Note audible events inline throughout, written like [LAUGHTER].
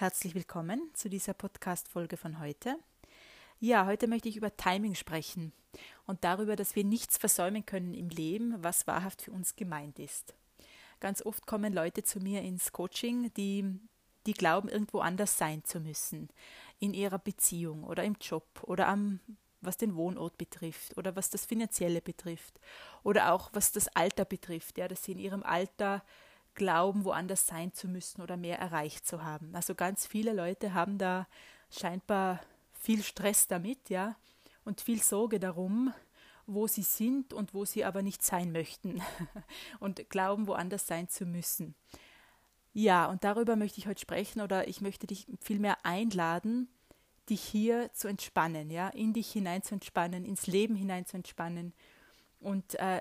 Herzlich willkommen zu dieser Podcast-Folge von heute. Ja, heute möchte ich über Timing sprechen und darüber, dass wir nichts versäumen können im Leben, was wahrhaft für uns gemeint ist. Ganz oft kommen Leute zu mir ins Coaching, die, die glauben, irgendwo anders sein zu müssen. In ihrer Beziehung oder im Job oder am was den Wohnort betrifft oder was das Finanzielle betrifft oder auch was das Alter betrifft, ja, dass sie in ihrem Alter glauben, woanders sein zu müssen oder mehr erreicht zu haben. Also ganz viele Leute haben da scheinbar viel Stress damit, ja, und viel Sorge darum, wo sie sind und wo sie aber nicht sein möchten [LAUGHS] und glauben, woanders sein zu müssen. Ja, und darüber möchte ich heute sprechen oder ich möchte dich vielmehr einladen, dich hier zu entspannen, ja, in dich hinein zu entspannen, ins Leben hinein zu entspannen und äh,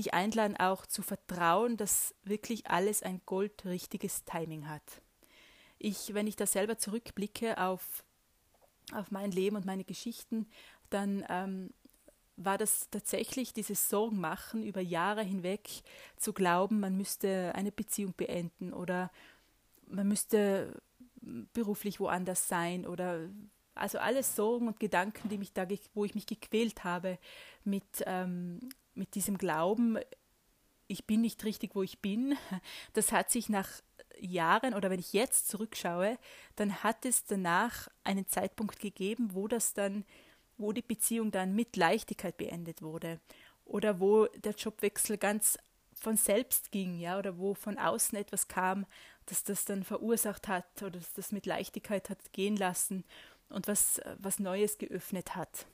dich einladen, auch zu vertrauen, dass wirklich alles ein goldrichtiges Timing hat. Ich, wenn ich da selber zurückblicke auf, auf mein Leben und meine Geschichten, dann ähm, war das tatsächlich dieses Sorgenmachen über Jahre hinweg, zu glauben, man müsste eine Beziehung beenden oder man müsste beruflich woanders sein oder also alles Sorgen und Gedanken, die mich da, wo ich mich gequält habe mit ähm, mit diesem Glauben, ich bin nicht richtig, wo ich bin, das hat sich nach Jahren oder wenn ich jetzt zurückschaue, dann hat es danach einen Zeitpunkt gegeben, wo das dann, wo die Beziehung dann mit Leichtigkeit beendet wurde oder wo der Jobwechsel ganz von selbst ging, ja, oder wo von außen etwas kam, das das dann verursacht hat oder das das mit Leichtigkeit hat gehen lassen und was, was Neues geöffnet hat.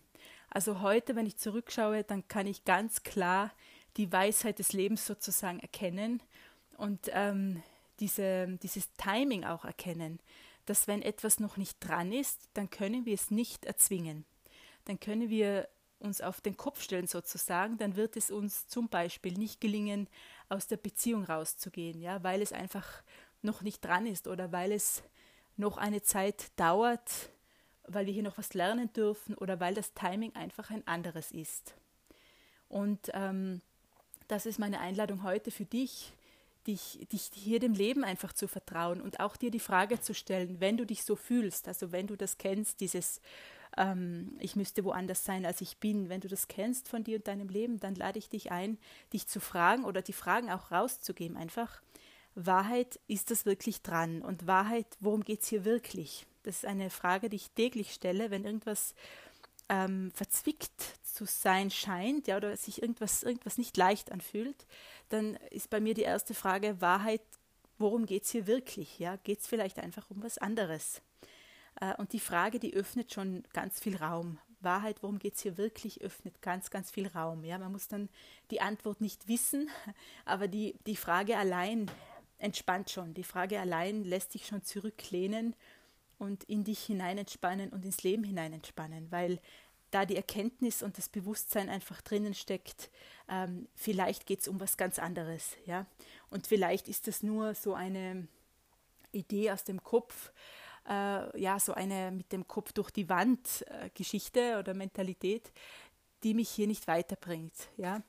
Also heute, wenn ich zurückschaue, dann kann ich ganz klar die Weisheit des Lebens sozusagen erkennen und ähm, diese, dieses Timing auch erkennen, dass wenn etwas noch nicht dran ist, dann können wir es nicht erzwingen. Dann können wir uns auf den Kopf stellen sozusagen, dann wird es uns zum Beispiel nicht gelingen, aus der Beziehung rauszugehen, ja, weil es einfach noch nicht dran ist oder weil es noch eine Zeit dauert, weil wir hier noch was lernen dürfen oder weil das Timing einfach ein anderes ist. Und ähm, das ist meine Einladung heute für dich, dich, dich hier dem Leben einfach zu vertrauen und auch dir die Frage zu stellen, wenn du dich so fühlst, also wenn du das kennst, dieses ähm, ich müsste woanders sein, als ich bin, wenn du das kennst von dir und deinem Leben, dann lade ich dich ein, dich zu fragen oder die Fragen auch rauszugeben einfach. Wahrheit, ist das wirklich dran? Und Wahrheit, worum geht es hier wirklich? Das ist eine Frage, die ich täglich stelle, wenn irgendwas ähm, verzwickt zu sein scheint, ja, oder sich irgendwas, irgendwas nicht leicht anfühlt, dann ist bei mir die erste Frage Wahrheit, worum geht es hier wirklich? Ja? Geht es vielleicht einfach um was anderes? Äh, und die Frage, die öffnet schon ganz viel Raum. Wahrheit, worum geht es hier wirklich, öffnet ganz, ganz viel Raum. Ja? Man muss dann die Antwort nicht wissen, [LAUGHS] aber die, die Frage allein entspannt schon. Die Frage allein lässt sich schon zurücklehnen und in dich hinein entspannen und ins Leben hinein entspannen, weil da die Erkenntnis und das Bewusstsein einfach drinnen steckt, ähm, vielleicht geht es um was ganz anderes, ja. Und vielleicht ist das nur so eine Idee aus dem Kopf, äh, ja, so eine mit dem Kopf durch die Wand äh, Geschichte oder Mentalität, die mich hier nicht weiterbringt, ja.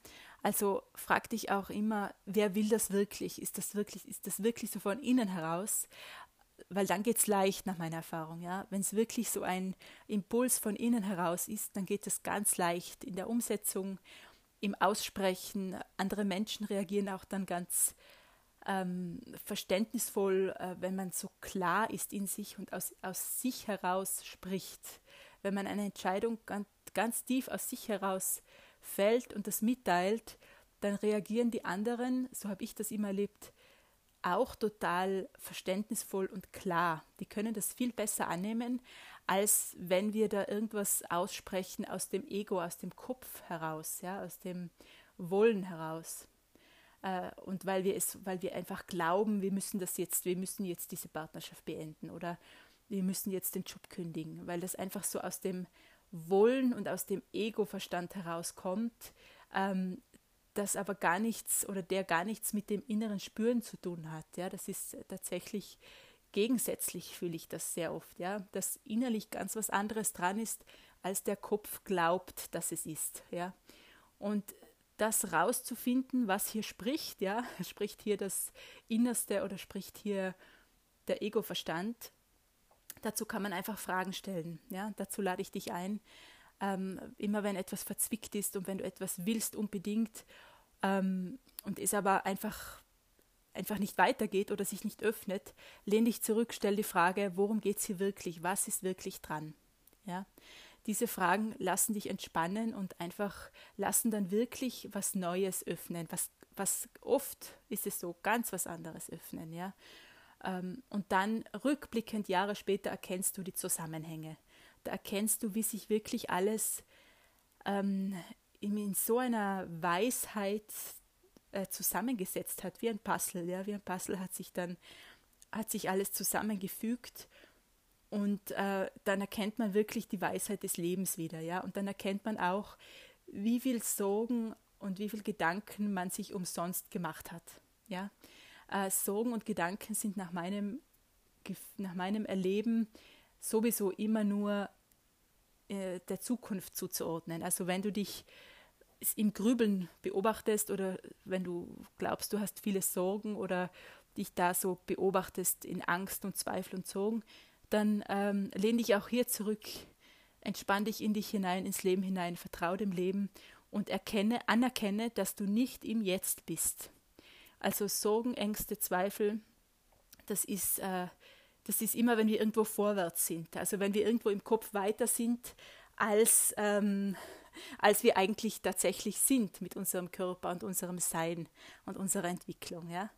Also frag dich auch immer, wer will das wirklich? Ist das wirklich, ist das wirklich so von innen heraus? Weil dann geht es leicht nach meiner Erfahrung. Ja? Wenn es wirklich so ein Impuls von innen heraus ist, dann geht es ganz leicht in der Umsetzung, im Aussprechen. Andere Menschen reagieren auch dann ganz ähm, verständnisvoll, äh, wenn man so klar ist in sich und aus, aus sich heraus spricht. Wenn man eine Entscheidung ganz, ganz tief aus sich heraus fällt und das mitteilt, dann reagieren die anderen, so habe ich das immer erlebt, auch total verständnisvoll und klar. Die können das viel besser annehmen, als wenn wir da irgendwas aussprechen aus dem Ego, aus dem Kopf heraus, ja, aus dem Wollen heraus. Äh, und weil wir es, weil wir einfach glauben, wir müssen das jetzt, wir müssen jetzt diese Partnerschaft beenden oder wir müssen jetzt den Job kündigen, weil das einfach so aus dem Wollen und aus dem Ego-Verstand herauskommt, ähm, das aber gar nichts oder der gar nichts mit dem inneren Spüren zu tun hat. Ja, das ist tatsächlich gegensätzlich, fühle ich das sehr oft, ja, dass innerlich ganz was anderes dran ist, als der Kopf glaubt, dass es ist, ja. Und das rauszufinden, was hier spricht, ja, [LAUGHS] spricht hier das Innerste oder spricht hier der Ego-Verstand, Dazu kann man einfach Fragen stellen. Ja? Dazu lade ich dich ein. Ähm, immer wenn etwas verzwickt ist und wenn du etwas willst unbedingt ähm, und es aber einfach, einfach nicht weitergeht oder sich nicht öffnet, lehn dich zurück, stell die Frage, worum geht es hier wirklich? Was ist wirklich dran? Ja? Diese Fragen lassen dich entspannen und einfach lassen dann wirklich was Neues öffnen. Was, was oft ist es so, ganz was anderes öffnen. Ja? Ähm, und dann rückblickend Jahre später erkennst du die Zusammenhänge. Da erkennst du, wie sich wirklich alles ähm, in so einer Weisheit äh, zusammengesetzt hat, wie ein Puzzle. Ja? Wie ein Puzzle hat sich dann hat sich alles zusammengefügt und äh, dann erkennt man wirklich die Weisheit des Lebens wieder, ja. Und dann erkennt man auch, wie viel Sorgen und wie viel Gedanken man sich umsonst gemacht hat, ja. Äh, Sorgen und Gedanken sind nach meinem, nach meinem Erleben sowieso immer nur äh, der Zukunft zuzuordnen. Also wenn du dich im Grübeln beobachtest oder wenn du glaubst, du hast viele Sorgen oder dich da so beobachtest in Angst und Zweifel und Sorgen, dann ähm, lehn dich auch hier zurück, entspann dich in dich hinein, ins Leben hinein, vertraue dem Leben und erkenne, anerkenne, dass du nicht im Jetzt bist. Also Sorgen, Ängste, Zweifel, das ist, äh, das ist immer, wenn wir irgendwo vorwärts sind. Also wenn wir irgendwo im Kopf weiter sind, als, ähm, als wir eigentlich tatsächlich sind mit unserem Körper und unserem Sein und unserer Entwicklung. Ja?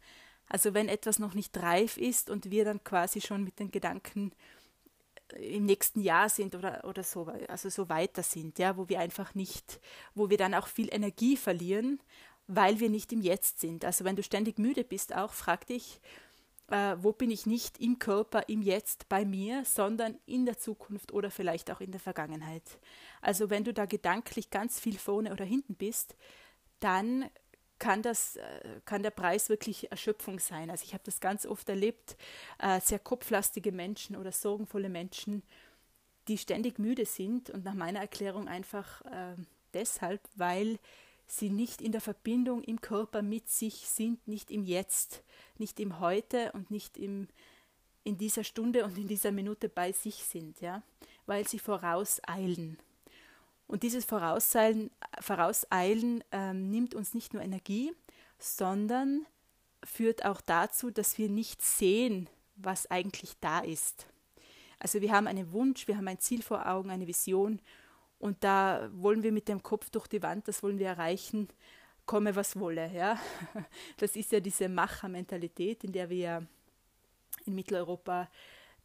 Also wenn etwas noch nicht reif ist und wir dann quasi schon mit den Gedanken äh, im nächsten Jahr sind oder, oder so, also so weiter sind, ja, wo wir einfach nicht, wo wir dann auch viel Energie verlieren, weil wir nicht im Jetzt sind. Also wenn du ständig müde bist, auch frag dich, äh, wo bin ich nicht im Körper, im Jetzt bei mir, sondern in der Zukunft oder vielleicht auch in der Vergangenheit. Also wenn du da gedanklich ganz viel vorne oder hinten bist, dann kann, das, äh, kann der Preis wirklich Erschöpfung sein. Also ich habe das ganz oft erlebt, äh, sehr kopflastige Menschen oder sorgenvolle Menschen, die ständig müde sind und nach meiner Erklärung einfach äh, deshalb, weil sie nicht in der Verbindung im Körper mit sich sind, nicht im Jetzt, nicht im Heute und nicht im, in dieser Stunde und in dieser Minute bei sich sind, ja, weil sie vorauseilen. Und dieses Vorauseilen, Vorauseilen ähm, nimmt uns nicht nur Energie, sondern führt auch dazu, dass wir nicht sehen, was eigentlich da ist. Also wir haben einen Wunsch, wir haben ein Ziel vor Augen, eine Vision und da wollen wir mit dem Kopf durch die Wand, das wollen wir erreichen, komme was wolle. Ja? [LAUGHS] Das ist ja diese Machermentalität, in der wir in Mitteleuropa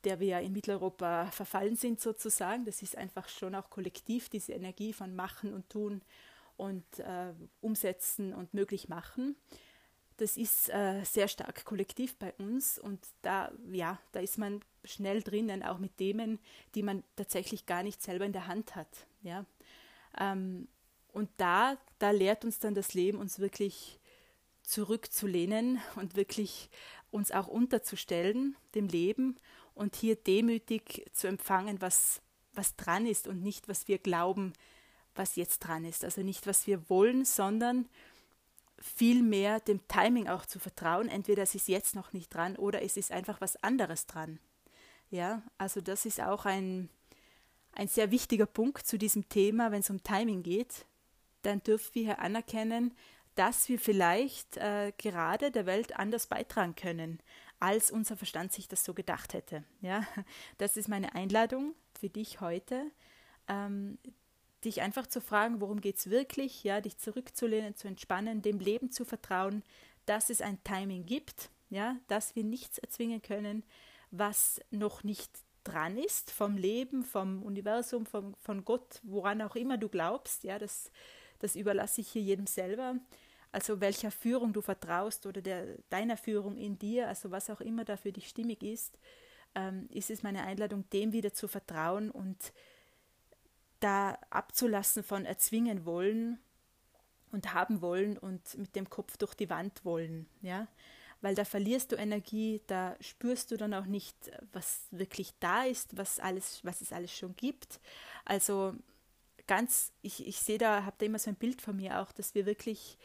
der wir in Mitteleuropa verfallen sind sozusagen. Das ist einfach schon auch kollektiv, diese Energie von Machen und Tun und äh, Umsetzen und möglich machen. Das ist äh, sehr stark kollektiv bei uns und da, ja, da ist man schnell drinnen, auch mit Themen, die man tatsächlich gar nicht selber in der Hand hat. Ja? Ähm, und da, da lehrt uns dann das Leben, uns wirklich zurückzulehnen und wirklich uns auch unterzustellen dem Leben und hier demütig zu empfangen, was, was dran ist und nicht, was wir glauben, was jetzt dran ist. Also nicht, was wir wollen, sondern vielmehr dem Timing auch zu vertrauen. Entweder es ist jetzt noch nicht dran oder es ist einfach was anderes dran. Ja, also das ist auch ein, ein sehr wichtiger Punkt zu diesem Thema, wenn es um Timing geht. Dann dürfen wir hier anerkennen, dass wir vielleicht äh, gerade der Welt anders beitragen können als unser Verstand sich das so gedacht hätte. Ja, [LAUGHS] das ist meine Einladung für dich heute, ähm, dich einfach zu fragen, worum geht es wirklich, ja, dich zurückzulehnen, zu entspannen, dem Leben zu vertrauen, dass es ein Timing gibt, ja, dass wir nichts erzwingen können, was noch nicht dran ist vom Leben, vom Universum, vom, von Gott, woran auch immer du glaubst, ja, das, das überlasse ich hier jedem selber. Also welcher Führung du vertraust oder der, deiner Führung in dir, also was auch immer da für dich stimmig ist, ähm, ist es meine Einladung, dem wieder zu vertrauen und da abzulassen von erzwingen wollen und haben wollen und mit dem Kopf durch die Wand wollen, ja, weil da verlierst du Energie, da spürst du dann auch nicht, was wirklich da ist, was alles, was es alles schon gibt. Also ganz, ich, ich sehe da, habe da immer so ein Bild von mir auch, dass wir wirklich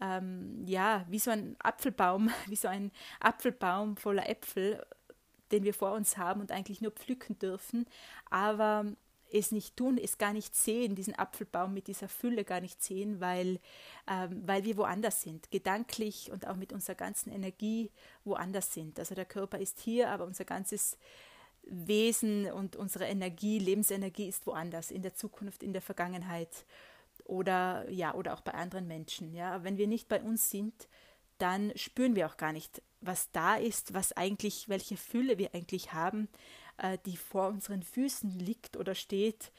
ähm, ja, wie so ein Apfelbaum, [LAUGHS] wie so ein Apfelbaum voller Äpfel den wir vor uns haben und eigentlich nur pflücken dürfen, aber es nicht tun, es gar nicht sehen, diesen Apfelbaum mit dieser Fülle gar nicht sehen, weil, ähm, weil wir woanders sind, gedanklich und auch mit unserer ganzen Energie woanders sind. Also der Körper ist hier, aber unser ganzes Wesen und unsere Energie, Lebensenergie ist woanders, in der Zukunft, in der Vergangenheit oder ja, oder auch bei anderen Menschen. Ja, wenn wir nicht bei uns sind, dann spüren wir auch gar nicht, was da ist, was eigentlich, welche Fülle wir eigentlich haben, die vor unseren Füßen liegt oder steht,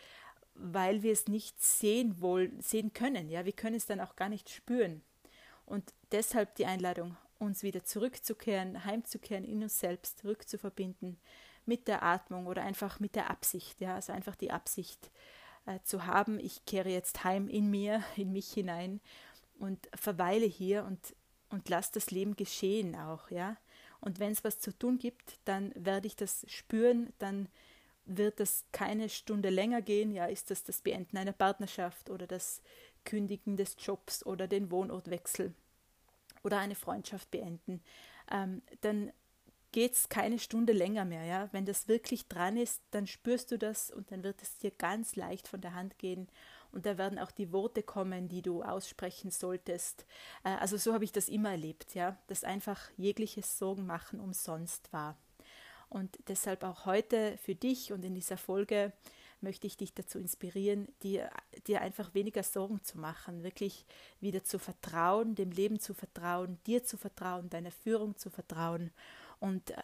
weil wir es nicht sehen wollen, sehen können. Ja, wir können es dann auch gar nicht spüren. Und deshalb die Einladung, uns wieder zurückzukehren, heimzukehren in uns selbst, rückzuverbinden mit der Atmung oder einfach mit der Absicht, ja, also einfach die Absicht äh, zu haben, ich kehre jetzt heim in mir, in mich hinein und verweile hier und, und lasse das Leben geschehen auch, ja. Und wenn es was zu tun gibt, dann werde ich das spüren, dann wird das keine Stunde länger gehen, ja, ist das das Beenden einer Partnerschaft oder das Kündigen des Jobs oder den Wohnortwechsel oder eine Freundschaft beenden, ähm, dann geht es keine Stunde länger mehr. Ja? Wenn das wirklich dran ist, dann spürst du das und dann wird es dir ganz leicht von der Hand gehen und da werden auch die Worte kommen, die du aussprechen solltest. Äh, also so habe ich das immer erlebt, ja, dass einfach jegliches Sorgen machen umsonst war. Und deshalb auch heute für dich und in dieser Folge möchte ich dich dazu inspirieren, dir, dir einfach weniger Sorgen zu machen, wirklich wieder zu vertrauen, dem Leben zu vertrauen, dir zu vertrauen, deiner Führung zu vertrauen und äh,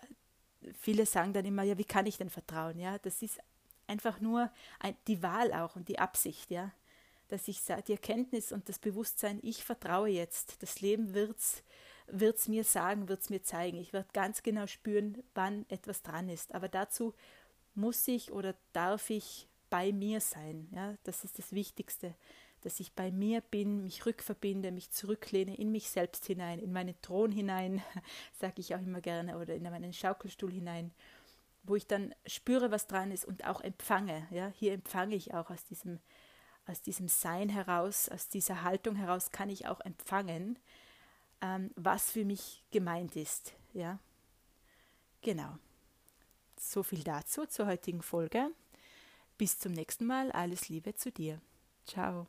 viele sagen dann immer, ja, wie kann ich denn vertrauen? Ja, das ist einfach nur ein, die Wahl auch und die Absicht, ja, dass ich die Erkenntnis und das Bewusstsein, ich vertraue jetzt, das Leben wird's wird's mir sagen, wird's mir zeigen. Ich werde ganz genau spüren, wann etwas dran ist. Aber dazu muss ich oder darf ich bei mir sein. Ja, das ist das Wichtigste dass ich bei mir bin, mich rückverbinde, mich zurücklehne in mich selbst hinein, in meinen Thron hinein, [LAUGHS] sage ich auch immer gerne, oder in meinen Schaukelstuhl hinein, wo ich dann spüre, was dran ist und auch empfange. Ja, hier empfange ich auch aus diesem, aus diesem Sein heraus, aus dieser Haltung heraus kann ich auch empfangen, ähm, was für mich gemeint ist. Ja, genau. So viel dazu zur heutigen Folge. Bis zum nächsten Mal. Alles Liebe zu dir. Ciao.